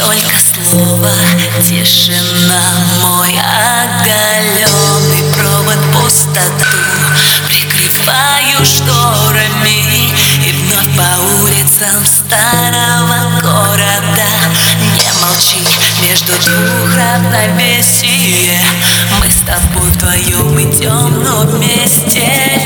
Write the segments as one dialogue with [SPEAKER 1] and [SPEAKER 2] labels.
[SPEAKER 1] Только слово. Тишина Мой оголенный провод пустоту. Прикрываю шторами И вновь по улицам старого города. Не молчи между двух равновесие. Мы с тобой вдвоем идем, но вместе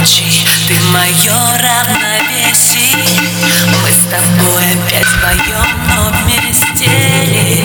[SPEAKER 1] Молчи, ты мое равновесие. Мы с тобой опять вдвоем, но вместе ли